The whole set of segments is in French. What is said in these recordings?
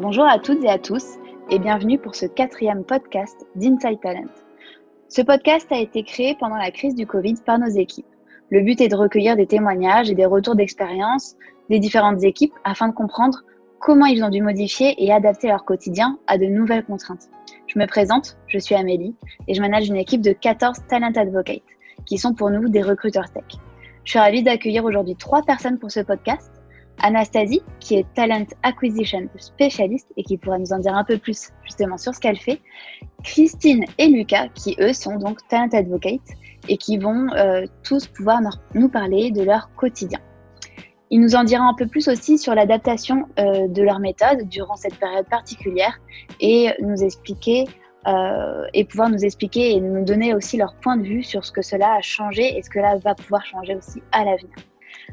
Bonjour à toutes et à tous et bienvenue pour ce quatrième podcast d'Inside Talent. Ce podcast a été créé pendant la crise du Covid par nos équipes. Le but est de recueillir des témoignages et des retours d'expérience des différentes équipes afin de comprendre comment ils ont dû modifier et adapter leur quotidien à de nouvelles contraintes. Je me présente, je suis Amélie et je manage une équipe de 14 Talent Advocates qui sont pour nous des recruteurs tech. Je suis ravie d'accueillir aujourd'hui trois personnes pour ce podcast. Anastasie, qui est Talent Acquisition spécialiste et qui pourra nous en dire un peu plus justement sur ce qu'elle fait. Christine et Lucas, qui eux sont donc Talent Advocates et qui vont euh, tous pouvoir nous parler de leur quotidien. Il nous en dira un peu plus aussi sur l'adaptation euh, de leur méthode durant cette période particulière et nous expliquer euh, et pouvoir nous expliquer et nous donner aussi leur point de vue sur ce que cela a changé et ce que cela va pouvoir changer aussi à l'avenir.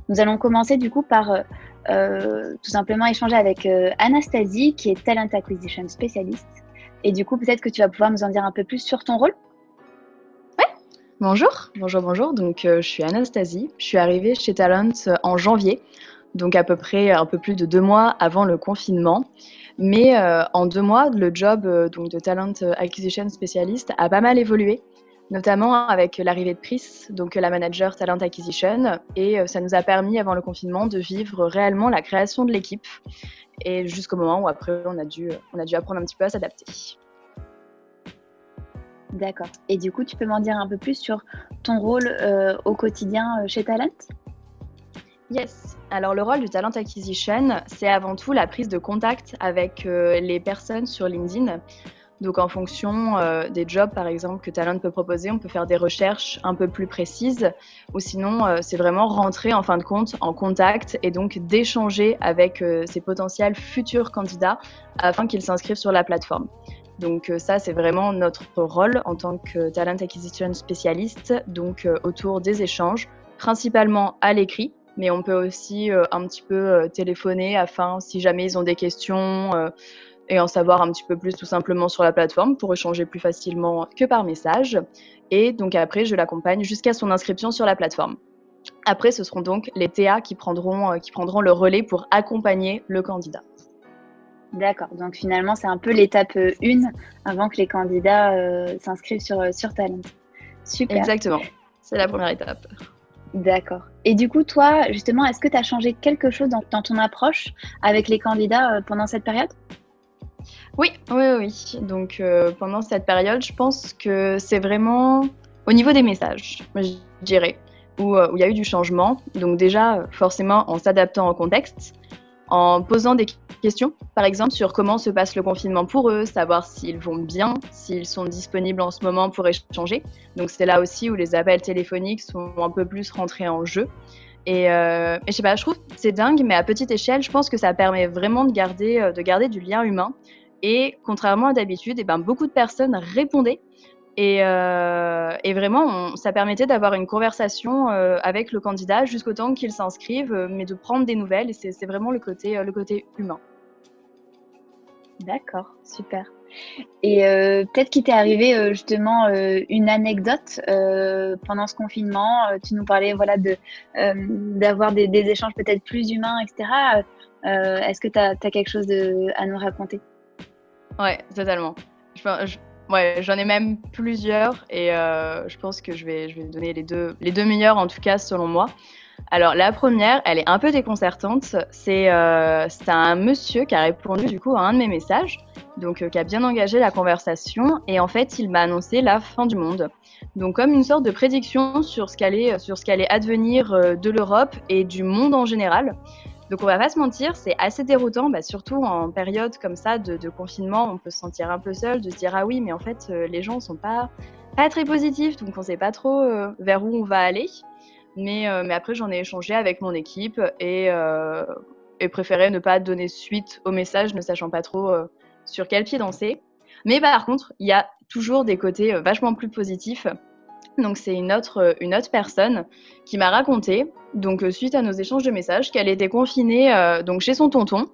Nous allons commencer du coup par euh, euh, tout simplement échanger avec Anastasie qui est Talent Acquisition spécialiste. Et du coup, peut-être que tu vas pouvoir nous en dire un peu plus sur ton rôle. Ouais. Bonjour, bonjour, bonjour. Donc, je suis Anastasie. Je suis arrivée chez Talent en janvier, donc à peu près un peu plus de deux mois avant le confinement. Mais euh, en deux mois, le job euh, donc de talent acquisition spécialiste a pas mal évolué, notamment avec l'arrivée de Chris, donc la manager talent acquisition, et euh, ça nous a permis avant le confinement de vivre réellement la création de l'équipe, et jusqu'au moment où après on a dû, on a dû apprendre un petit peu à s'adapter. D'accord. Et du coup, tu peux m'en dire un peu plus sur ton rôle au quotidien chez Talent? Yes. Alors le rôle du talent acquisition, c'est avant tout la prise de contact avec euh, les personnes sur LinkedIn. Donc en fonction euh, des jobs par exemple que Talent peut proposer, on peut faire des recherches un peu plus précises ou sinon euh, c'est vraiment rentrer en fin de compte en contact et donc d'échanger avec ces potentiels futurs candidats afin qu'ils s'inscrivent sur la plateforme. Donc ça c'est vraiment notre rôle en tant que Talent Acquisition spécialiste, donc autour des échanges, principalement à l'écrit mais on peut aussi euh, un petit peu euh, téléphoner afin, si jamais ils ont des questions, euh, et en savoir un petit peu plus tout simplement sur la plateforme pour échanger plus facilement que par message. Et donc après, je l'accompagne jusqu'à son inscription sur la plateforme. Après, ce seront donc les TA qui prendront, qui prendront le relais pour accompagner le candidat. D'accord, donc finalement, c'est un peu l'étape 1 avant que les candidats s'inscrivent sur, sur Talent. Super. Exactement, c'est la première étape. D'accord. Et du coup, toi, justement, est-ce que tu as changé quelque chose dans, ton approche avec les candidats euh, pendant cette période? Oui, oui, oui. Donc, euh, pendant cette période, je pense que c'est vraiment au niveau des messages, je dirais, où, euh, où il y a eu du changement. Donc, déjà, forcément, en s'adaptant au contexte, en posant des questions, par exemple, sur comment se passe le confinement pour eux, savoir s'ils vont bien, s'ils sont disponibles en ce moment pour échanger. Donc c'est là aussi où les appels téléphoniques sont un peu plus rentrés en jeu. Et, euh, et je sais pas, je trouve c'est dingue, mais à petite échelle, je pense que ça permet vraiment de garder, euh, de garder du lien humain. Et contrairement à d'habitude, et eh ben, beaucoup de personnes répondaient euh, et, vraiment, ça permettait d'avoir une conversation euh, avec le candidat jusqu'au temps qu'il s'inscrive, euh, mais de prendre des nouvelles. Et c'est vraiment le côté, le côté humain. D'accord, super. Et peut-être qu'il t'est arrivé justement une anecdote pendant ce confinement. tu nous parlais voilà de d'avoir des, échanges peut-être plus humains, etc. Est-ce que tu as, quelque chose à nous raconter? Ouais, totalement. Ouais, j'en ai même plusieurs et euh, je pense que je vais, je vais donner les deux, les deux meilleures en tout cas selon moi. Alors la première, elle est un peu déconcertante. C'est euh, un monsieur qui a répondu du coup à un de mes messages, donc euh, qui a bien engagé la conversation et en fait il m'a annoncé la fin du monde. Donc comme une sorte de prédiction sur ce qu'allait sur ce qu'allait advenir euh, de l'Europe et du monde en général. Donc on va pas se mentir, c'est assez déroutant, bah, surtout en période comme ça de, confinement, on peut se sentir un peu seul, de se dire ah oui, mais en fait les gens sont pas pas très positifs, donc on sait pas trop vers où on va aller. Mais, euh, mais après j'en ai échangé avec mon équipe et, et préféré ne pas donner suite au message, ne sachant pas trop sur quel pied danser. Mais par contre, il y a toujours des côtés vachement plus positifs donc c'est une autre, une autre personne qui m'a raconté, donc euh, suite à nos échanges de messages, qu'elle était confinée euh, donc chez son tonton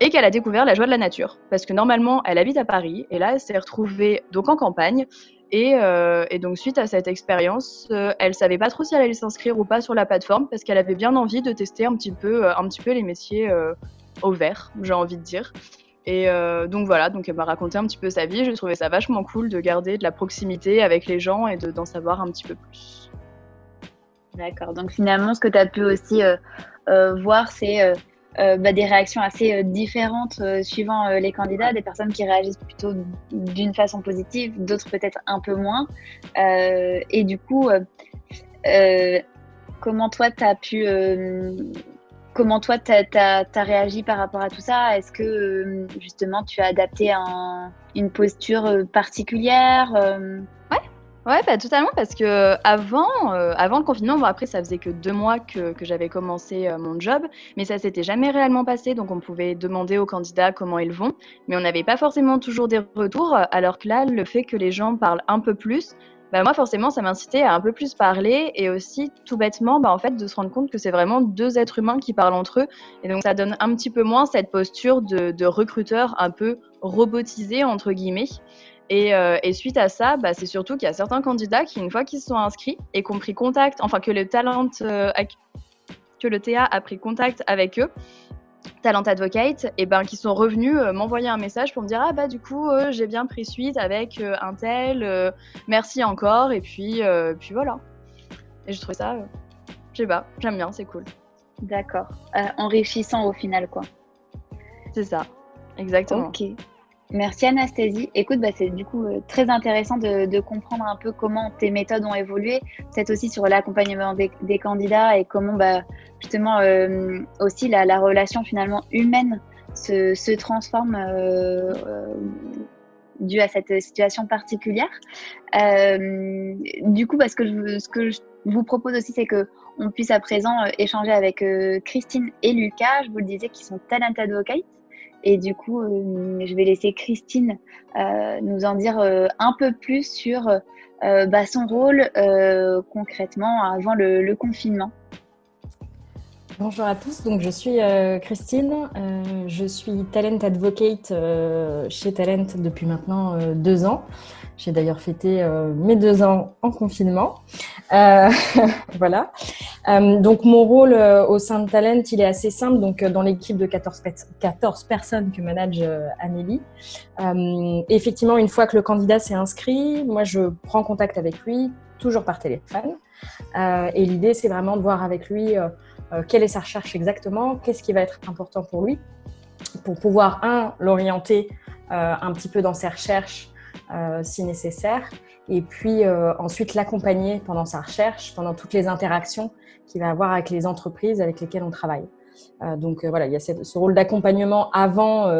et qu'elle a découvert la joie de la nature. Parce que normalement, elle habite à Paris et là, elle s'est retrouvée donc en campagne. Et, euh, et donc suite à cette expérience, elle savait pas trop si elle allait s'inscrire ou pas sur la plateforme parce qu'elle avait bien envie de tester un petit peu, un petit peu les métiers au vert, j'ai envie de dire. Et donc voilà, donc elle m'a raconté un petit peu sa vie. Je trouvais ça vachement cool de garder de la proximité avec les gens et d'en savoir un petit peu plus. D'accord. Donc finalement, ce que tu as pu aussi voir, c'est euh, bah, des réactions assez euh, différentes euh, suivant les candidats, des personnes qui réagissent plutôt d'une façon positive, d'autres peut-être un peu moins. et du coup, comment toi, tu as pu... Comment toi, tu as, réagi par rapport à tout ça? Est-ce que justement tu as adapté une posture particulière Ouais, bah, totalement, parce que avant, euh, avant le confinement, bon, après, ça faisait que deux mois que, j'avais commencé euh, mon job, mais ça s'était jamais réellement passé, donc on pouvait demander aux candidats comment ils vont, mais on n'avait pas forcément toujours des retours, alors que là, le fait que les gens parlent un peu plus, bah, moi, forcément, ça m'incitait à un peu plus parler et aussi, tout bêtement, bah, en fait, de se rendre compte que c'est vraiment deux êtres humains qui parlent entre eux, et donc ça donne un petit peu moins cette posture de recruteur un peu robotisé, entre guillemets. Euh, et, suite à ça, bah, c'est surtout qu'il y a certains candidats qui, une fois qu'ils se sont inscrits et qu'on pris contact, enfin que le talent, euh, que le TA a pris contact avec eux, Talent Advocate, et ben qui sont revenus euh, m'envoyer un message pour me dire ah bah du coup j'ai bien pris suite avec un tel, merci encore et puis puis voilà. Et je trouve ça, je sais pas, j'aime bien, c'est cool. D'accord, enrichissant au final quoi. C'est ça, exactement. Ok. Merci Anastasie. Écoute, bah, c'est du coup euh, très intéressant de, comprendre un peu comment tes méthodes ont évolué, peut-être aussi sur l'accompagnement des, candidats et comment bah, justement euh, aussi la, relation finalement humaine se, transforme euh, dû à cette situation particulière. du coup, parce que je, ce que je vous propose aussi, c'est que on puisse à présent échanger avec Christine et Lucas, je vous le disais, qui sont talent advocates. Et du coup, euh, je vais laisser Christine euh, nous en dire euh, un peu plus sur bah, son rôle concrètement avant le, confinement. Bonjour à tous, donc je suis Christine, je suis Talent Advocate chez Talent depuis maintenant deux ans. J'ai d'ailleurs fêté mes deux ans en confinement. Voilà. Euh, donc mon rôle au sein de Talent, il est assez simple. Donc dans l'équipe de 14, 14, personnes que manage Amélie. effectivement, une fois que le candidat s'est inscrit, moi je prends contact avec lui, toujours par téléphone. et l'idée, c'est vraiment de voir avec lui quelle est sa recherche exactement, qu'est-ce qui va être important pour lui, pour pouvoir, un, l'orienter un petit peu dans ses recherches euh, si nécessaire. Et puis euh, ensuite l'accompagner pendant sa recherche, pendant toutes les interactions qu'il va avoir avec les entreprises avec lesquelles on travaille. Euh, donc voilà, il y a ce rôle d'accompagnement avant,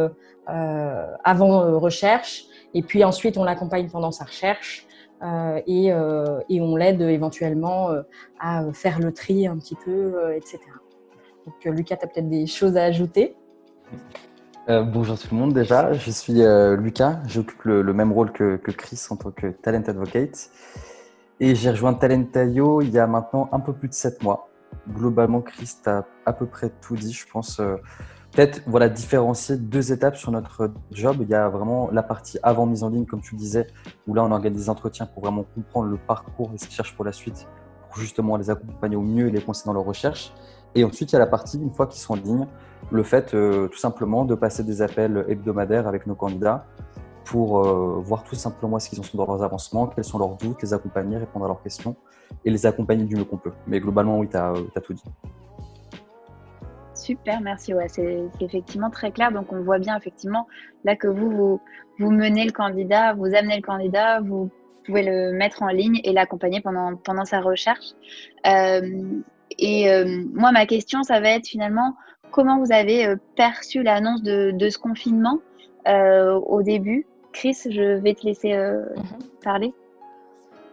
avant recherche, et puis ensuite on l'accompagne pendant sa recherche. et, et, on l'aide éventuellement à faire le tri un petit peu, etc. Donc Lucas, tu as peut-être des choses à ajouter? Euh, bonjour tout le monde déjà, je suis euh, Lucas, j'occupe le, même rôle que, Chris en tant que Talent Advocate et j'ai rejoint Talent.io il y a maintenant un peu plus de 7 mois. Globalement, Chris a à peu près tout dit, je pense. Euh, peut-être voilà, différencier deux étapes sur notre job. Il y a vraiment la partie avant mise en ligne, comme tu disais, où là on organise des entretiens pour vraiment comprendre le parcours et ce qu'ils cherchent pour la suite, pour justement les accompagner au mieux et les conseiller dans leur recherche. Et ensuite, il y a la partie, une fois qu'ils sont en ligne, le fait euh, tout simplement de passer des appels hebdomadaires avec nos candidats pour euh, voir tout simplement ce qu'ils en sont dans leurs avancements, quels sont leurs doutes, les accompagner, répondre à leurs questions et les accompagner du mieux qu'on peut. Mais globalement, oui, tu as, tout dit. Super, merci. Ouais, c'est effectivement très clair. Donc, on voit bien effectivement là que vous, vous, menez le candidat, vous amenez le candidat, vous pouvez le mettre en ligne et l'accompagner pendant, pendant sa recherche. Euh, et moi, ma question, ça va être finalement, comment vous avez euh, perçu l'annonce de, ce confinement euh, au début? Chris, je vais te laisser euh, mhm. parler.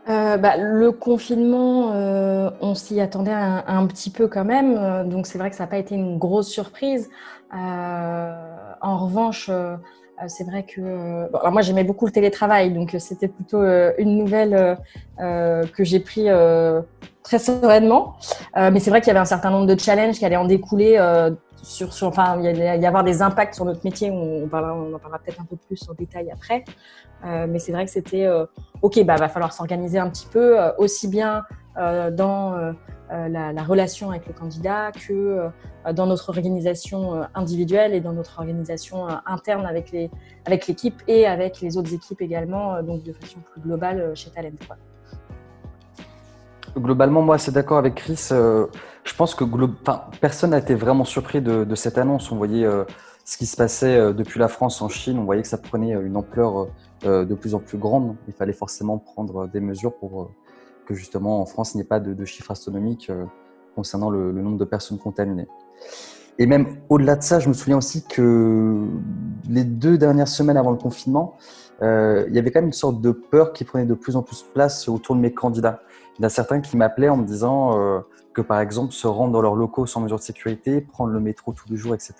Bah, le confinement, on s'y attendait un, petit peu quand même, donc c'est vrai que ça n'a pas été une grosse surprise. en revanche, c'est vrai que moi j'aimais beaucoup le télétravail, donc c'était plutôt une nouvelle que j'ai pris très sereinement. mais c'est vrai qu'il y avait un certain nombre de challenges qui allaient en découler sur, enfin, il y, a, avoir des impacts sur notre métier. On, en parlera peut-être un peu plus en détail après. Euh, mais c'est vrai que c'était ok, bah va falloir s'organiser un petit peu, aussi bien dans la, la, relation avec le candidat que dans notre organisation individuelle et dans notre organisation interne avec les avec l'équipe et avec les autres équipes également, donc de façon plus globale chez Talent. Globalement, moi, c'est d'accord avec Chris. Euh, je pense que personne n'a été vraiment surpris de, cette annonce. On voyait euh, ce qui se passait euh, depuis la France en Chine. On voyait que ça prenait une ampleur de plus en plus grande. Il fallait forcément prendre des mesures pour que justement en France, il n'y ait pas de, chiffres astronomiques concernant le, nombre de personnes contaminées. Et même au-delà de ça, je me souviens aussi que les deux dernières semaines avant le confinement, il y avait quand même une sorte de peur qui prenait de plus en plus place autour de mes candidats. Il y en a certains qui m'appelaient en me disant euh, que, par exemple, se rendre dans leurs locaux sans mesure de sécurité, prendre le métro tous les jours, etc.,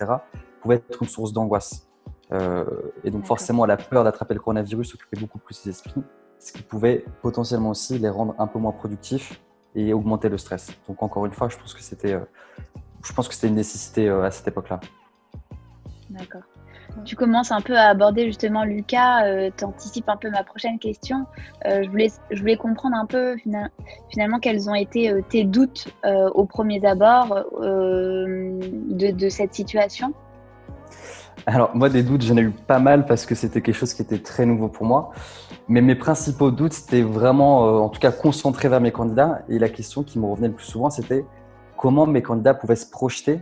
pouvait être une source d'angoisse. Euh, et donc, forcément, la peur d'attraper le coronavirus occupait beaucoup plus les esprits, ce qui pouvait potentiellement aussi les rendre un peu moins productifs et augmenter le stress. Donc, encore une fois, je pense que c'était, euh, je pense que c'était une nécessité à cette époque-là. D'accord. Tu commences un peu à aborder justement Lucas, euh, tu anticipes un peu ma prochaine question. Euh, je, voulais, je voulais comprendre un peu finalement quels ont été euh, tes doutes aux premiers abords de, de, cette situation? Alors moi des doutes j'en ai eu pas mal parce que c'était quelque chose qui était très nouveau pour moi. Mais mes principaux doutes c'était vraiment en tout cas concentré vers mes candidats et la question qui me revenait le plus souvent c'était comment mes candidats pouvaient se projeter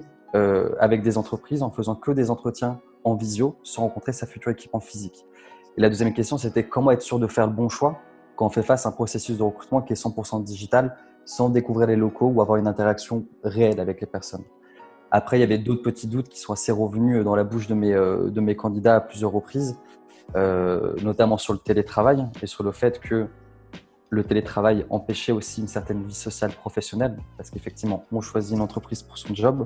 avec des entreprises en faisant que des entretiens en visio sans rencontrer sa future équipe en physique. Et la deuxième question, c'était comment être sûr de faire le bon choix quand on fait face à un processus de recrutement qui est 100% digital sans découvrir les locaux ou avoir une interaction réelle avec les personnes. Après, il y avait d'autres petits doutes qui sont assez revenus dans la bouche de mes, euh, de mes candidats à plusieurs reprises, euh, notamment sur le télétravail et sur le fait que le télétravail empêchait aussi une certaine vie sociale professionnelle, parce qu'effectivement, on choisit une entreprise pour son job,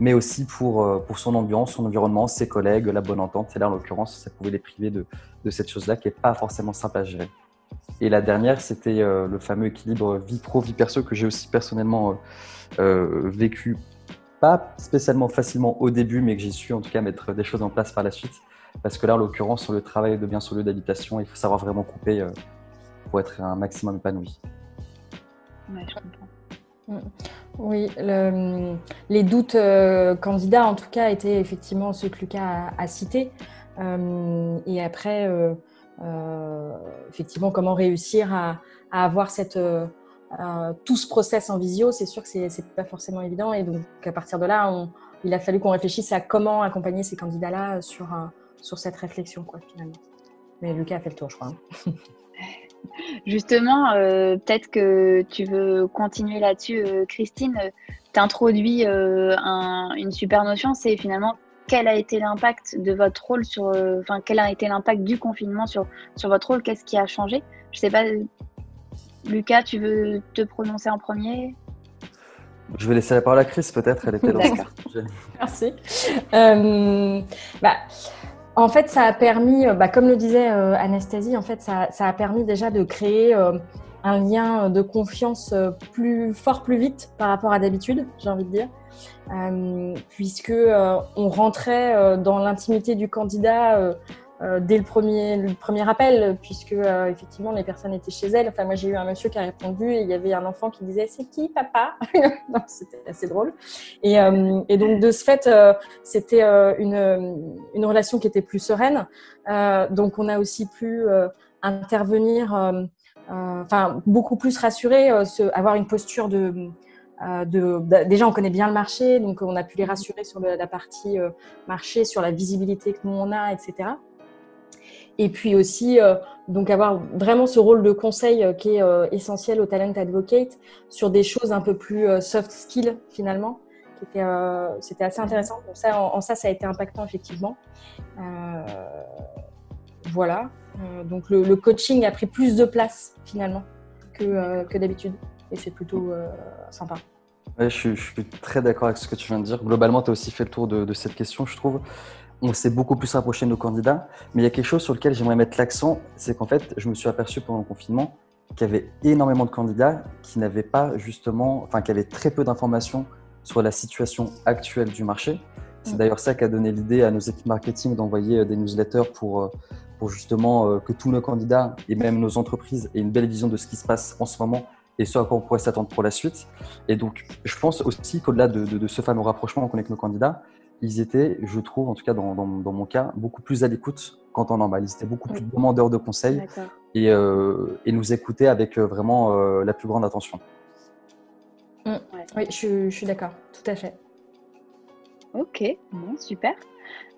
mais aussi pour, euh, pour son ambiance, son environnement, ses collègues, la bonne entente. Et là, en l'occurrence, ça pouvait les priver de, de cette chose-là qui n'est pas forcément simple à gérer. Et la dernière, c'était euh, le fameux équilibre vie pro, vie perso que j'ai aussi personnellement euh, vécu, pas spécialement facilement au début, mais que j'ai su en tout cas mettre des choses en place par la suite. Parce que là, en l'occurrence, le travail de bien sur lieu d'habitation, il faut savoir vraiment couper pour être un maximum épanoui. Ouais, je comprends. Mm. Oui, les doutes euh, candidats, en tout cas, étaient effectivement ceux que Lucas a, cités. Euh, et après, euh, effectivement, comment réussir à, avoir cette, tout ce process en visio, c'est sûr que c'est n'est pas forcément évident. Et donc, à partir de là, on, il a fallu qu'on réfléchisse à comment accompagner ces candidats-là sur, sur cette réflexion, quoi, finalement. Mais Lucas a fait le tour, je crois. Hein. Justement, euh, peut-être que tu veux continuer là-dessus, euh, Christine. Tu introduis euh, une super notion, c'est finalement quel a été l'impact de votre rôle sur, enfin quel a été l'impact du confinement sur, sur votre rôle, qu'est-ce qui a changé? Je sais pas, Lucas, tu veux te prononcer en premier? Je vais laisser la parole à Chris, peut-être, elle était dans Merci. bah, en fait, ça a permis, euh, bah, comme le disait euh, Anastasie, en fait, ça, a permis déjà de créer euh, un lien de confiance plus fort, plus vite par rapport à d'habitude, j'ai envie de dire, puisque on rentrait dans l'intimité du candidat euh, dès le premier, premier appel, puisque euh, effectivement les personnes étaient chez elles. Enfin, moi j'ai eu un monsieur qui a répondu et il y avait un enfant qui disait c'est qui papa? C'était assez drôle. Et, euh, et, donc de ce fait, c'était une, une, relation qui était plus sereine. donc on a aussi pu intervenir, enfin beaucoup plus rassurer, avoir une posture de de, déjà, on connaît bien le marché, donc on a pu les rassurer sur la partie marché, sur la visibilité que nous on a, etc. Et puis aussi, euh, donc avoir vraiment ce rôle de conseil euh, qui est euh, essentiel au talent advocate sur des choses un peu plus soft skills finalement. C'était assez intéressant. Ça, en, ça, ça a été impactant effectivement. voilà. donc le, coaching a pris plus de place finalement que, d'habitude. Et c'est plutôt sympa. je, suis, très d'accord avec ce que tu viens de dire. Globalement, tu as aussi fait le tour de cette question, je trouve on s'est beaucoup plus rapproché de nos candidats. Mais il y a quelque chose sur lequel j'aimerais mettre l'accent, c'est qu'en fait, je me suis aperçu pendant le confinement qu'il y avait énormément de candidats qui n'avaient pas justement, enfin, qui avaient très peu d'informations sur la situation actuelle du marché. C'est mm. d'ailleurs ça qui a donné l'idée à nos équipes marketing d'envoyer des newsletters pour, pour justement que tous nos candidats et même nos entreprises aient une belle vision de ce qui se passe en ce moment et ce à quoi on pourrait s'attendre pour la suite. Et donc, je pense aussi qu'au-delà de, ce fameux rapprochement qu'on a avec nos candidats, ils étaient, je trouve, en tout cas dans, mon cas, beaucoup plus à l'écoute qu'en temps normal. Ils étaient beaucoup plus demandeurs de conseils et, euh, et, nous écoutaient avec euh, vraiment euh, la plus grande attention. Mm. Oui, je, suis d'accord, tout à fait. Ok, bon, super.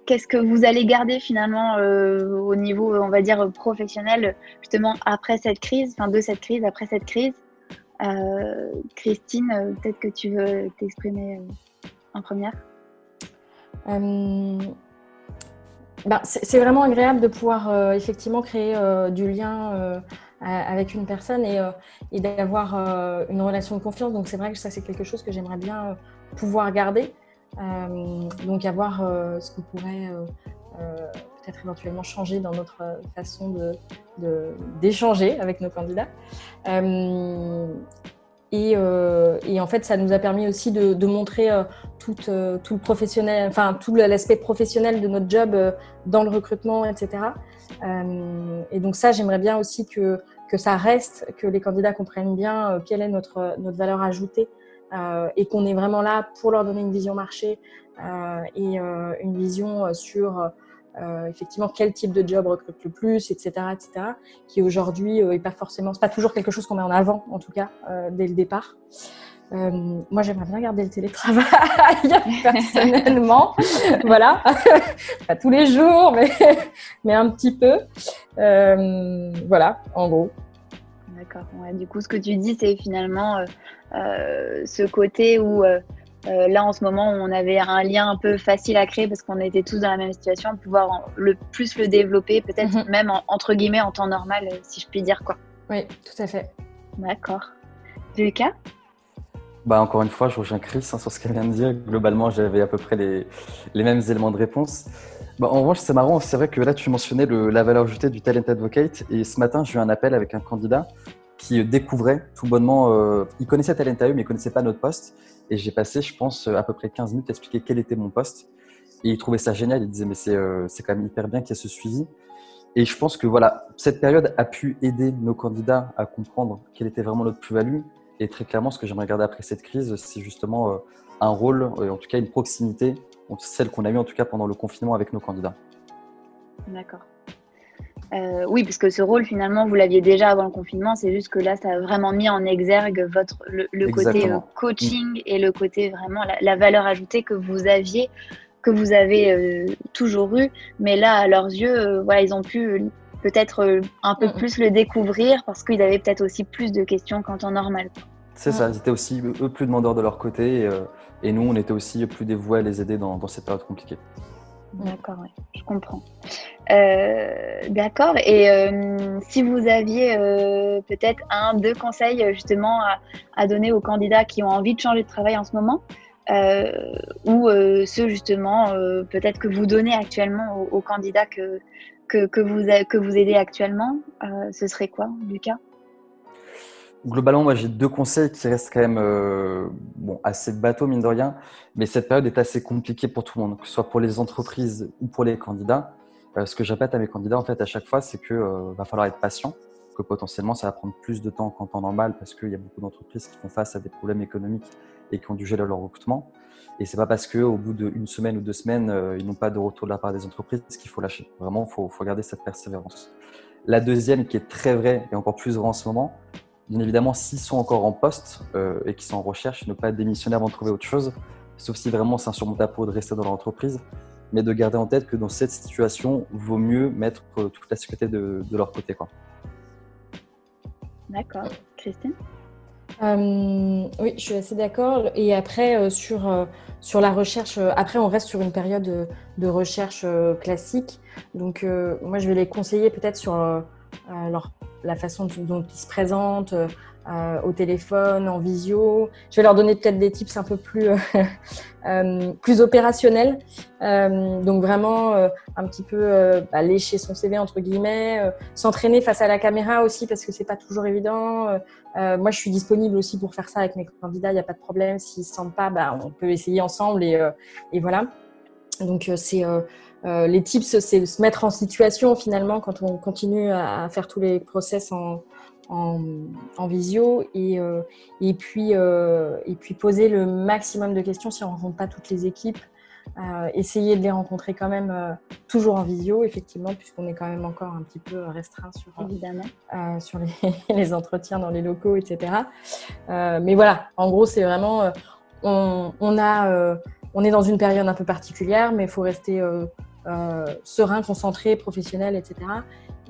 Qu'est-ce que vous allez garder finalement au niveau, on va dire, professionnel, justement, après cette crise, enfin de cette crise, après cette crise? Christine, peut-être que tu veux t'exprimer en première euh, bah, c'est vraiment agréable de pouvoir euh, effectivement créer euh, du lien avec une personne et, et d'avoir une relation de confiance. Donc c'est vrai que ça c'est quelque chose que j'aimerais bien pouvoir garder. donc avoir ce qu'on pourrait peut-être éventuellement changer dans notre façon d'échanger de, avec nos candidats. Euh, et, en fait, ça nous a permis aussi de, montrer euh, tout, euh, tout, le professionnel, enfin tout l'aspect professionnel de notre job dans le recrutement, etc. et donc ça, j'aimerais bien aussi que, que ça reste, que les candidats comprennent bien quelle est notre, notre valeur ajoutée et qu'on est vraiment là pour leur donner une vision marché et une vision sur euh, effectivement quel type de job recrute le plus, etc., etc., qui aujourd'hui euh, pas forcément, c'est pas toujours quelque chose qu'on met en avant, en tout cas euh, dès le départ. moi, j'aimerais bien garder le télétravail personnellement, voilà, pas tous les jours, mais mais un petit peu, voilà, en gros. D'accord. Du coup, ce que tu dis, c'est finalement ce côté où euh, là, en ce moment, on avait un lien un peu facile à créer parce qu'on était tous dans la même situation, pouvoir le plus le développer, peut-être mhm. même entre guillemets en temps normal, euh, si je puis dire quoi. Oui, tout à fait. D'accord. Lucas? Bah, encore une fois, je rejoins Chris hein, sur ce qu'elle vient de dire. Globalement, j'avais à peu près les, les mêmes éléments de réponse. Bah, en revanche, c'est marrant, c'est vrai que là, tu mentionnais le, la valeur ajoutée du Talent Advocate. Et ce matin, j'ai eu un appel avec un candidat qui découvrait tout bonnement, euh, il connaissait Talentaio, mais il connaissait pas notre poste. Et j'ai passé, je pense, à peu près 15 minutes à expliquer quel était mon poste. Et il trouvait ça génial. Il disait, mais c'est euh, quand même hyper bien qu'il y ait ce suivi. Et je pense que voilà, cette période a pu aider nos candidats à comprendre quelle était vraiment notre plus-value. Et très clairement, ce que j'aimerais garder après cette crise, c'est justement euh, un rôle, en tout cas une proximité, celle qu'on a eue en tout cas pendant le confinement avec nos candidats. D'accord. Euh, oui, parce que ce rôle, finalement, vous l'aviez déjà avant le confinement. C'est juste que là, ça a vraiment mis en exergue votre, le, côté euh, coaching et le côté vraiment la, valeur ajoutée que vous aviez, que vous avez euh, toujours eu. Mais là, à leurs yeux, voilà, ils ont pu peut-être un peu plus le découvrir parce qu'ils avaient peut-être aussi plus de questions qu'en temps normal. C'est ça, ils étaient aussi eux plus demandeurs de leur côté et, nous, on était aussi plus dévoués à les aider dans, dans cette période compliquée. D'accord, oui, je comprends. Euh, d'accord. Et euh, si vous aviez euh, peut-être un, deux conseils justement à, donner aux candidats qui ont envie de changer de travail en ce moment, ou ceux justement peut-être que vous donnez actuellement aux, candidats que, que, vous, que vous aidez actuellement, ce serait quoi, Lucas? Globalement, moi j'ai deux conseils qui restent quand même bon, assez bateau, mine de rien, mais cette période est assez compliquée pour tout le monde, que ce soit pour les entreprises ou pour les candidats. Euh, ce que j'appelle à mes candidats en fait à chaque fois, c'est qu'il euh, va falloir être patient, que potentiellement ça va prendre plus de temps qu'en temps normal parce qu'il y a beaucoup d'entreprises qui font face à des problèmes économiques et qui ont dû gérer leur recrutement. Et c'est pas parce qu'au bout d'une semaine ou deux semaines, ils n'ont pas de retour de la part des entreprises qu'il faut lâcher. Vraiment, il faut, faut garder cette persévérance. La deuxième, qui est très vraie et encore plus vraie en ce moment, Bien évidemment, s'ils sont encore en poste euh, et qu'ils sont en recherche, ne pas démissionner avant de trouver autre chose, sauf si vraiment c'est insurmontable pour de rester dans l'entreprise, mais de garder en tête que dans cette situation, vaut mieux mettre euh, toute la sécurité de, leur côté. D'accord. Christine? Euh, oui, je suis assez d'accord. Et après, sur, sur la recherche, après, on reste sur une période de, recherche classique. Donc, moi, je vais les conseiller peut-être sur leur la façon dont ils se présentent euh, au téléphone, en visio. Je vais leur donner peut-être des tips un peu plus, euh, euh, plus opérationnels. donc vraiment un petit peu bah, lécher son CV entre guillemets, s'entraîner face à la caméra aussi parce que c'est pas toujours évident. moi, je suis disponible aussi pour faire ça avec mes candidats. Il n'y a pas de problème. S'ils se sentent pas, bah, on peut essayer ensemble et, et voilà. Donc, c'est les tips, c'est se mettre en situation finalement quand on continue à, faire tous les process en, en, visio et, et, puis, et puis poser le maximum de questions si on ne rencontre pas toutes les équipes. Euh, essayer de les rencontrer quand même euh, toujours en visio, effectivement, puisqu'on est quand même encore un petit peu restreint sur, euh, sur les, entretiens dans les locaux, etc. mais voilà, en gros, c'est vraiment, on, a, on est dans une période un peu particulière, mais il faut rester serein, concentré, professionnel, etc.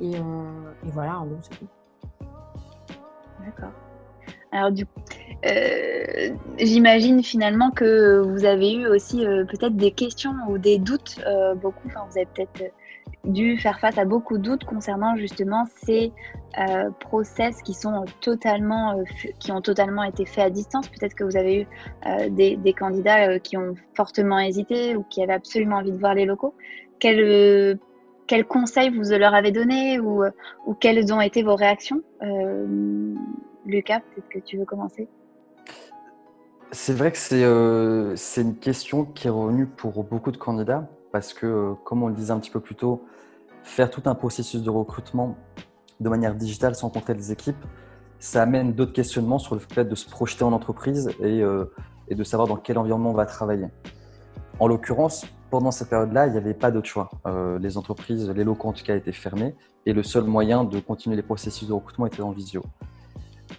Et, et voilà, en gros, c'est tout. D'accord. Alors du coup, euh, j'imagine finalement que vous avez eu aussi euh, peut-être des questions ou des doutes, euh, beaucoup. Enfin, vous avez peut-être dû faire face à beaucoup de doutes concernant justement ces process qui sont totalement, qui ont totalement été faits à distance. Peut-être que vous avez eu des, des, candidats qui ont fortement hésité ou qui avaient absolument envie de voir les locaux. Quel, quel conseil vous leur avez donné ou, ou quelles ont été vos réactions Lucas, peut-être que tu veux commencer? C'est vrai que euh, c'est une question qui est revenue pour beaucoup de candidats parce que, euh, comme on le disait un petit peu plus tôt, faire tout un processus de recrutement de manière digitale sans rencontrer les équipes, ça amène d'autres questionnements sur le fait de se projeter en entreprise et, euh, et de savoir dans quel environnement on va travailler. En l'occurrence, pendant cette période-là, il n'y avait pas d'autre choix. les entreprises, les locaux en tout cas, étaient fermés et le seul moyen de continuer les processus de recrutement était en visio.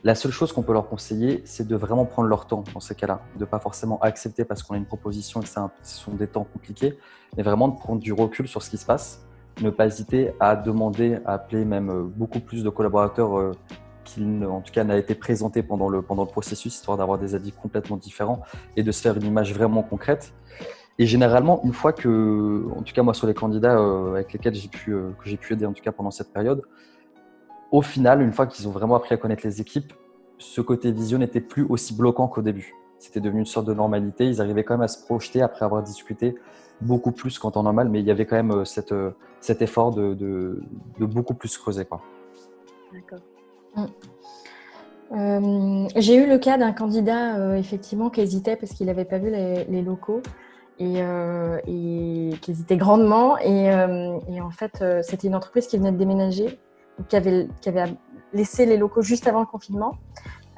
La seule chose qu'on peut leur conseiller, c'est de vraiment prendre leur temps dans ces cas-là, de pas forcément accepter parce qu'on a une proposition et que ce sont des temps compliqués, mais vraiment de prendre du recul sur ce qui se passe, ne pas hésiter à demander, à appeler même euh, beaucoup plus de collaborateurs euh, qui, en tout cas, n'a été présenté pendant le, pendant le processus, histoire d'avoir des avis complètement différents et de se faire une image vraiment concrète. Et généralement, une fois que, en tout cas moi sur les candidats euh, avec lesquels j'ai pu, que j'ai pu aider en tout cas pendant cette période, au final, une fois qu'ils ont vraiment appris à connaître les équipes, ce côté visio n'était plus aussi bloquant qu'au début. C'était devenu une sorte de normalité. Ils arrivaient quand même à se projeter après avoir discuté beaucoup plus qu'en temps normal, mais il y avait quand même euh, euh, cet effort de, beaucoup plus creuser. D'accord. Euh, j'ai eu le cas d'un candidat effectivement qui hésitait parce qu'il n'avait pas vu les, locaux et, qui hésitait grandement. Et, et en fait, c'était une entreprise qui venait de déménager qui avait, qui avait laissé les locaux juste avant le confinement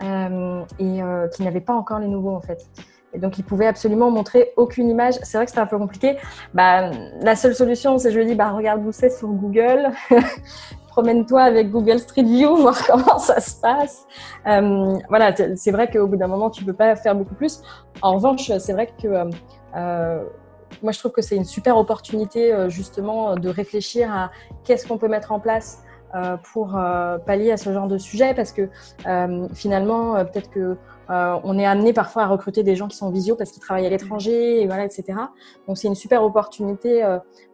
euh, et euh, qui n'avait pas encore les nouveaux en fait. Et donc, il pouvait absolument montrer aucune image. C'est vrai que c'était un peu compliqué. Bah, la seule solution, c'est je lui dis, bah, regarde où c'est sur Google. Promène-toi avec Google Street View, voir comment ça se passe. Euh, voilà, c'est vrai qu'au bout d'un moment, tu peux pas faire beaucoup plus. En revanche, c'est vrai que euh, moi, je trouve que c'est une super opportunité, justement, de réfléchir à qu'est-ce qu'on peut mettre en place euh, pour euh, pallier à ce genre de sujet parce que euh, finalement, peut-être que on est amené parfois à recruter des gens qui sont visio parce qu'ils travaillent à l'étranger, etc. Donc c'est une super opportunité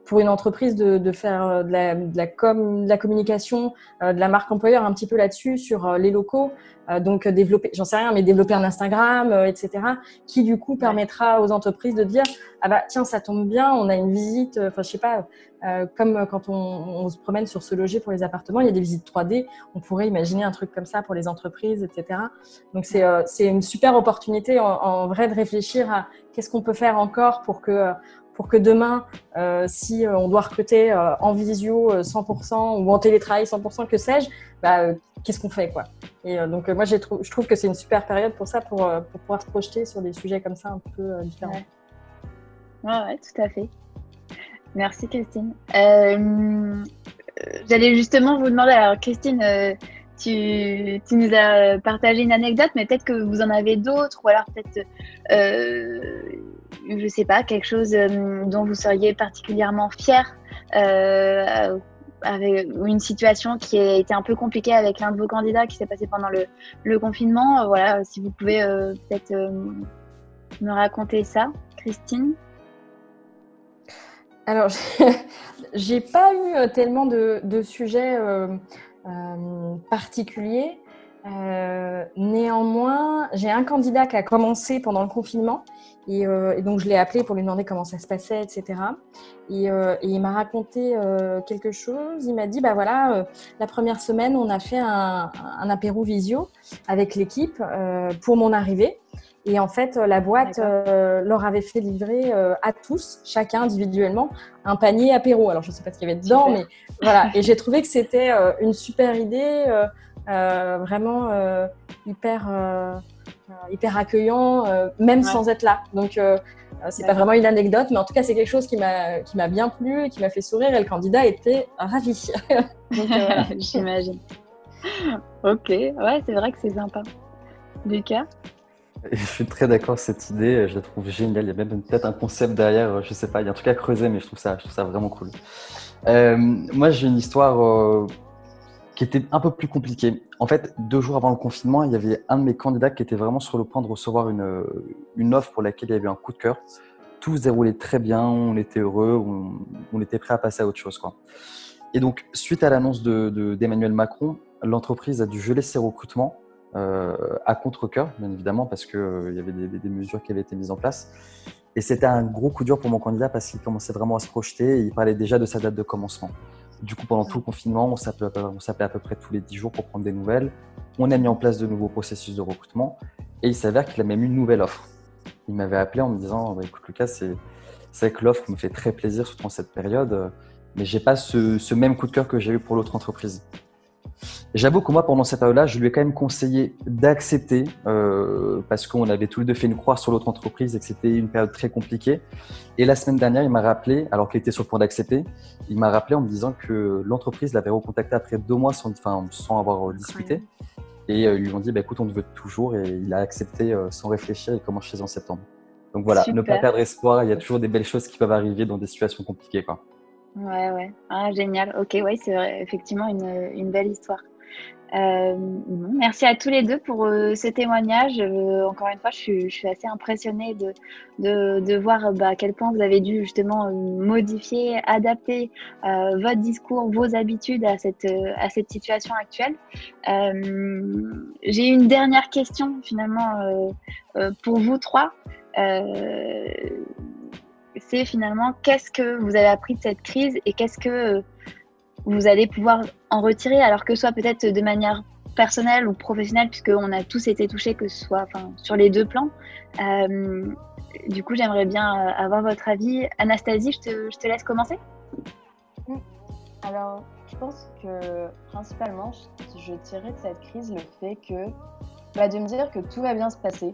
pour une entreprise de, faire de la, de la, communication, de la marque employeur un petit peu là-dessus sur les locaux. donc développer, j'en sais rien, mais développer un Instagram, etc. Qui du coup permettra aux entreprises de dire ah bah tiens ça tombe bien, on a une visite, enfin je sais pas, euh, comme quand on, se promène sur ce loger pour les appartements, il y a des visites 3D. On pourrait imaginer un truc comme ça pour les entreprises, etc. Donc c'est euh, une super opportunité en, vrai de réfléchir à qu'est-ce qu'on peut faire encore pour que pour que demain, euh, si on doit recruter euh, en visio 100% euh, ou en télétravail 100%, que sais-je, bah, qu'est-ce qu'on fait quoi? Et donc moi, je trouve que c'est une super période pour ça, pour, pouvoir se projeter sur des sujets comme ça un peu différents. Ouais. tout à fait. Merci Christine. Euh, j'allais justement vous demander, alors Christine, euh, tu, nous as partagé une anecdote, mais peut-être que vous en avez d'autres, ou alors peut-être, euh, je sais pas, quelque chose euh, dont vous seriez particulièrement fier, avec une situation qui a été un peu compliquée avec l'un de vos candidats qui s'est passé pendant le, confinement. voilà, si vous pouvez peut-être me raconter ça, Christine. Alors, j'ai pas eu euh, tellement de, sujets euh, euh, néanmoins, j'ai un candidat qui a commencé pendant le confinement et, donc je l'ai appelé pour lui demander comment ça se passait, etc. Et, il m'a raconté quelque chose. Il m'a dit, bah voilà, la première semaine, on a fait un, un apéro visio avec l'équipe pour mon arrivée. Et en fait, la boîte leur avait fait livrer à tous, chacun individuellement, un panier apéro. Alors, je ne sais pas ce qu'il y avait dedans, mais voilà. Et j'ai trouvé que c'était une super idée, vraiment hyper, hyper accueillant, même sans être là. Donc, c'est pas vraiment une anecdote, mais en tout cas, c'est quelque chose qui m'a qui m'a bien plu et qui m'a fait sourire. Et le candidat était ravi. J'imagine. ok, ouais, c'est vrai que c'est sympa. Lucas? Je suis très d'accord avec cette idée, je la trouve géniale. Il y a même peut-être un concept derrière, je sais pas, il y a un truc à creuser, mais je trouve ça, je trouve ça vraiment cool. Euh, moi, j'ai une histoire euh, qui était un peu plus compliquée. En fait, deux jours avant le confinement, il y avait un de mes candidats qui était vraiment sur le point de recevoir une, une offre pour laquelle il y avait un coup de cœur. Tout se déroulait très bien, on était heureux, on, était prêt à passer à autre chose. Et donc, suite à l'annonce d'Emmanuel de, Macron, l'entreprise a dû geler ses recrutements euh, à contre-cœur, bien évidemment, parce qu'il euh, y avait des, des, mesures qui avaient été mises en place. Et c'était un gros coup dur pour mon candidat parce qu'il commençait vraiment à se projeter et il parlait déjà de sa date de commencement. Du coup, pendant tout le confinement, on s'appelait à peu près tous les 10 jours pour prendre des nouvelles. On a mis en place de nouveaux processus de recrutement et il s'avère qu'il a même eu une nouvelle offre. Il m'avait appelé en me disant bah, Écoute, Lucas, c'est vrai que l'offre me fait très plaisir, surtout en cette période, mais j'ai pas ce, ce, même coup de cœur que j'ai eu pour l'autre entreprise. J'avoue que moi, pendant cette période-là, je lui ai quand même conseillé d'accepter euh, parce qu'on avait tous les deux fait une croix sur l'autre entreprise et que c'était une période très compliquée. Et la semaine dernière, il m'a rappelé, alors qu'il était sur le point d'accepter, il m'a rappelé en me disant que l'entreprise l'avait recontacté après deux mois sans, enfin, sans avoir discuté. Et euh, ils lui ont dit, bah, écoute, on te veut toujours. Et il a accepté euh, sans réfléchir. Il commence chez en septembre. Donc voilà, ne pas perdre espoir. Il y a toujours des belles choses qui peuvent arriver dans des situations compliquées. Quoi. Ouais, ouais. Ah, génial. Ok, ouais, c'est effectivement une, belle histoire. Euh, merci à tous les deux pour euh, ce témoignage. Euh, encore une fois, je suis, assez impressionnée de voir bah, à quel point vous avez dû justement modifier, adapter votre discours, vos habitudes à cette, à cette situation actuelle. J'ai une dernière question finalement pour vous trois c'est finalement qu'est-ce que vous avez appris de cette crise et qu'est-ce que vous allez pouvoir en retirer, alors que ce soit peut-être de manière personnelle ou professionnelle, puisqu'on a tous été touchés, que ce soit enfin, sur les deux plans. Euh, du coup, j'aimerais bien euh, avoir votre avis. Anastasie, je te, laisse commencer. Alors, je pense que principalement, je, tirais de cette crise le fait que, bah, de me dire que tout va bien se passer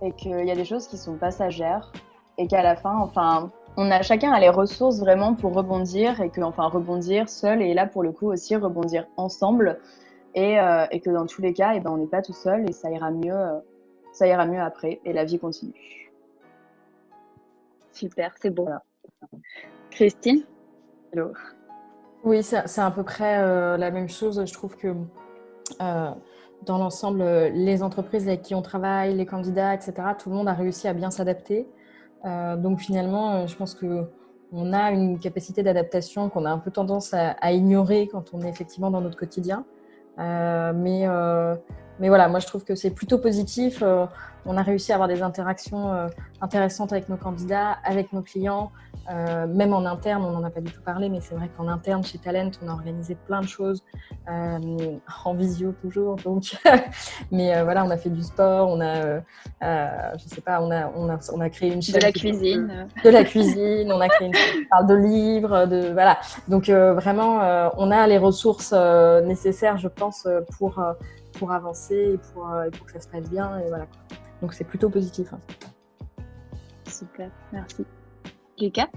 et qu'il y a des choses qui sont passagères et qu'à la fin, enfin, on a chacun a les ressources vraiment pour rebondir et que, enfin, rebondir seul et là pour le coup aussi rebondir ensemble et, euh, et que dans tous les cas, et eh ben, on n'est pas tout seul et ça ira mieux, euh, ça ira mieux après et la vie continue. Super, c'est bon. Christine? Hello. Oui, c'est à peu près euh, la même chose. Je trouve que dans l'ensemble, les entreprises avec qui on travaille, les candidats, etc., tout le monde a réussi à bien s'adapter. Euh, donc finalement, euh, je pense que on a une capacité d'adaptation qu'on a un peu tendance à, ignorer quand on est effectivement dans notre quotidien. Euh, mais, mais voilà, moi je trouve que c'est plutôt positif. on a réussi à avoir des interactions intéressantes avec nos candidats, avec nos clients. Euh, même en interne, on n'en a pas du tout parlé, mais c'est vrai qu'en interne, chez Talent, on a organisé plein de choses, euh, en visio toujours. Donc, mais euh, voilà, on a fait du sport, on a, je sais pas, on a, on a, on a créé une chaîne de la cuisine, de la cuisine, on a créé une chaîne qui parle de livres, de voilà. Donc vraiment, on a les ressources nécessaires, je pense, pour pour avancer et pour, pour que ça se passe bien et voilà. Donc c'est plutôt positif. Hein. Super, merci. Lucas?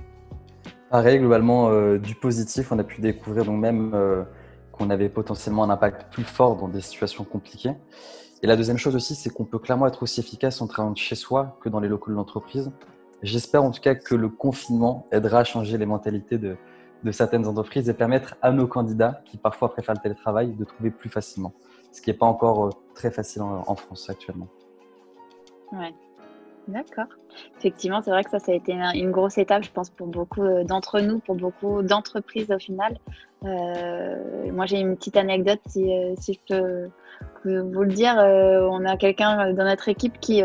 Pareil, globalement, euh, du positif, on a pu découvrir donc même euh, qu'on avait potentiellement un impact plus fort dans des situations compliquées. Et la deuxième chose aussi, c'est qu'on peut clairement être aussi efficace en travaillant de chez soi que dans les locaux de l'entreprise. J'espère en tout cas que le confinement aidera à changer les mentalités de, de, certaines entreprises et permettre à nos candidats, qui parfois préfèrent le télétravail, de trouver plus facilement. Ce qui n'est pas encore euh, très facile en, France actuellement. D'accord. Effectivement, c'est vrai que ça, ça a été une grosse étape, je pense, pour beaucoup euh, d'entre nous, pour beaucoup d'entreprises au final. Euh, moi, j'ai une petite anecdote, si, euh, je peux vous le dire. on a quelqu'un dans notre équipe qui,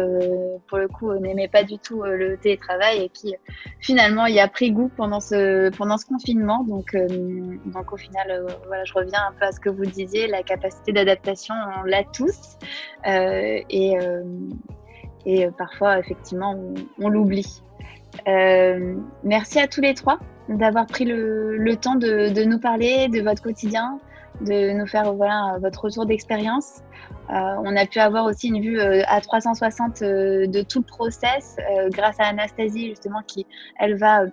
pour le coup, n'aimait pas du tout le télétravail et qui, finalement, y a pris goût pendant ce, pendant ce confinement. Donc, donc au final, voilà, je reviens un peu à ce que vous disiez, la capacité d'adaptation, on l'a tous. et et parfois, effectivement, on, l'oublie. merci à tous les trois d'avoir pris le, temps de, nous parler de votre quotidien, de nous faire votre retour d'expérience. on a pu avoir aussi une vue à 360 de tout le process grâce à Anastasie justement qui elle va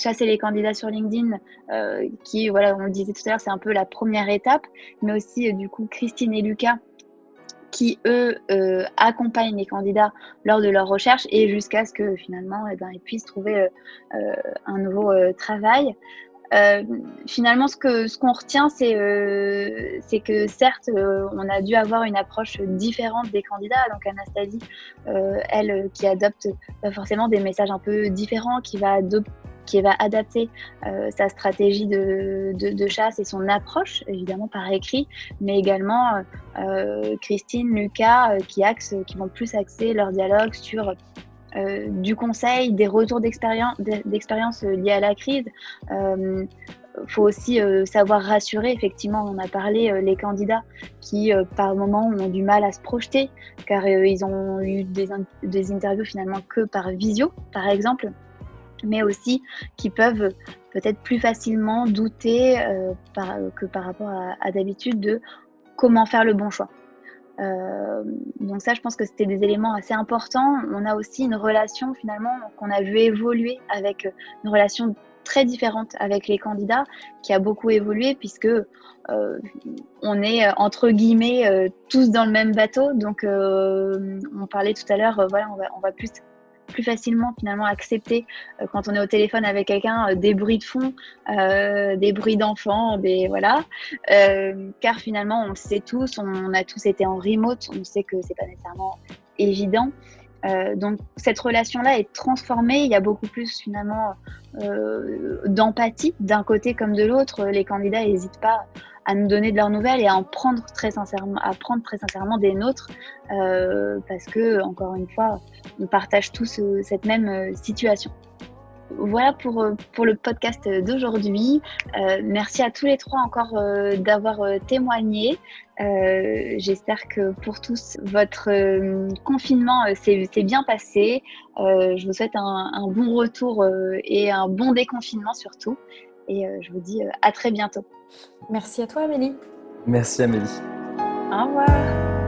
chasser les candidats sur LinkedIn, euh, qui, voilà, on le disait tout à l'heure, c'est un peu la première étape, mais aussi, euh, du coup, Christine et Lucas, qui, eux, euh, accompagnent les candidats lors de leur recherche et jusqu'à ce que, finalement, eh ben, ils puissent trouver un nouveau travail. finalement, ce que ce qu'on retient, c'est c'est que certes, on a dû avoir une approche différente des candidats. Donc Anastasie, elle, qui adopte forcément des messages un peu différents, qui va adopter qui va adapter euh, sa stratégie de, de, chasse et son approche, évidemment par écrit, mais également euh, Christine, Lucas, euh, qui, axe, qui vont plus axer leur dialogue sur du conseil, des retours d'expérience liés à la crise. Il faut aussi savoir rassurer, effectivement, on a parlé, les candidats qui, par moment, ont du mal à se projeter, car ils ont eu des, des interviews finalement que par visio, par exemple mais aussi qui peuvent peut-être plus facilement douter euh, que par rapport à, d'habitude de comment faire le bon choix. Euh, donc ça, je pense que c'était des éléments assez importants. On a aussi une relation finalement qu'on a vu évoluer avec une relation très différente avec les candidats qui a beaucoup évolué puisque euh, on est entre guillemets tous dans le même bateau. Donc on parlait tout à l'heure, voilà, on va, on va plus plus facilement finalement accepter euh, quand on est au téléphone avec quelqu'un euh, des bruits de fond, euh, des bruits d'enfants, des voilà, car finalement on le sait tous, on, a tous été en remote, on sait que c'est pas nécessairement évident. donc cette relation-là est transformée. Il y a beaucoup plus finalement d'empathie d'un côté comme de l'autre. Les candidats n'hésitent pas à nous donner de leurs nouvelles et à en prendre très sincèrement, à prendre très sincèrement des nôtres, euh, parce que encore une fois, on partage tous euh, cette même euh, situation. Voilà pour, pour le podcast d'aujourd'hui. merci à tous les trois encore d'avoir témoigné. J'espère que pour tous, votre confinement s'est bien passé. je vous souhaite un, un bon retour et un bon déconfinement surtout. Et je vous dis à très bientôt. Merci à toi, Amélie. Merci, Amélie. Au revoir.